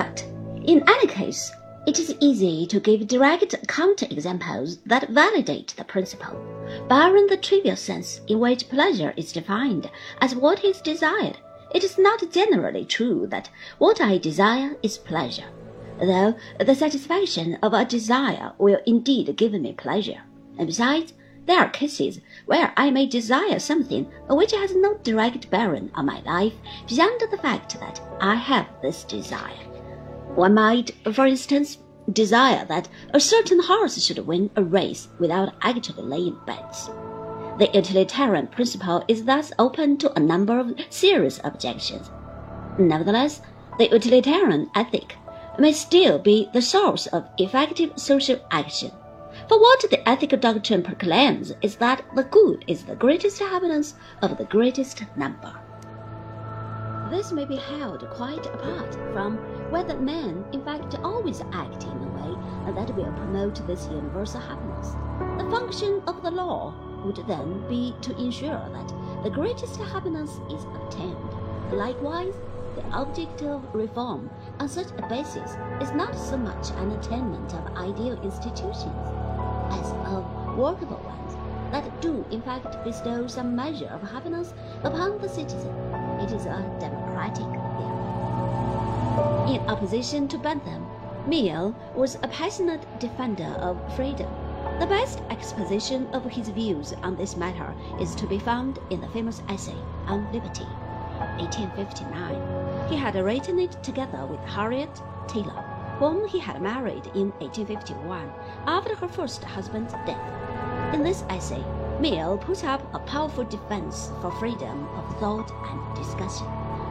But in any case, it is easy to give direct counter-examples that validate the principle, barring the trivial sense in which pleasure is defined as what is desired. It is not generally true that what I desire is pleasure, though the satisfaction of a desire will indeed give me pleasure. And besides, there are cases where I may desire something which has no direct bearing on my life beyond the fact that I have this desire. One might, for instance, desire that a certain horse should win a race without actually laying bets. The utilitarian principle is thus open to a number of serious objections. Nevertheless, the utilitarian ethic may still be the source of effective social action. For what the ethical doctrine proclaims is that the good is the greatest happiness of the greatest number. This may be held quite apart from whether men in fact always act in a way that will promote this universal happiness. The function of the law would then be to ensure that the greatest happiness is obtained. Likewise, the object of reform on such a basis is not so much an attainment of ideal institutions as of workable ones that do in fact bestow some measure of happiness upon the citizen. It is a democratic theory. In opposition to Bentham, Mill was a passionate defender of freedom. The best exposition of his views on this matter is to be found in the famous essay on liberty, 1859. He had written it together with Harriet Taylor, whom he had married in 1851 after her first husband's death. In this essay, Mill puts up a powerful defense for freedom of thought and discussion,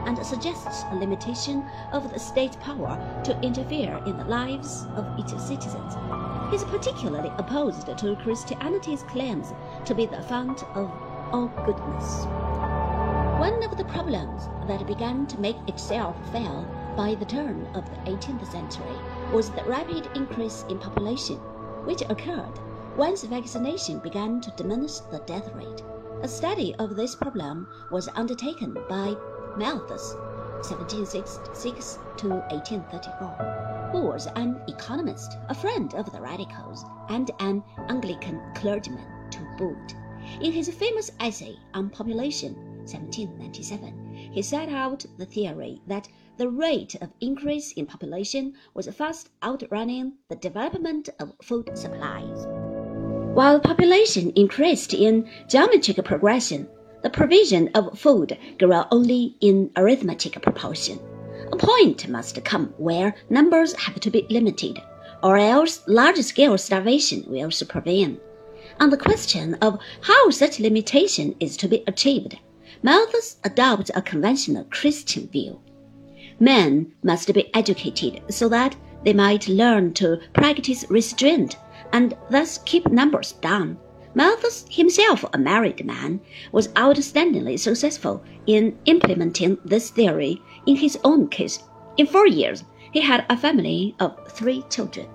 and suggests a limitation of the state power to interfere in the lives of its citizens. He is particularly opposed to Christianity's claims to be the fount of all goodness. One of the problems that began to make itself felt by the turn of the 18th century was the rapid increase in population, which occurred once vaccination began to diminish the death rate. A study of this problem was undertaken by Malthus, 1766 to 1834, who was an economist, a friend of the radicals, and an Anglican clergyman to boot. In his famous essay on population, 1797, he set out the theory that the rate of increase in population was fast outrunning the development of food supplies. While population increased in geometric progression, the provision of food grew only in arithmetic proportion. A point must come where numbers have to be limited, or else large-scale starvation will supervene. On the question of how such limitation is to be achieved, Malthus adopts a conventional Christian view. Men must be educated so that they might learn to practice restraint and thus keep numbers down. Malthus, himself a married man, was outstandingly successful in implementing this theory in his own case. In four years, he had a family of three children.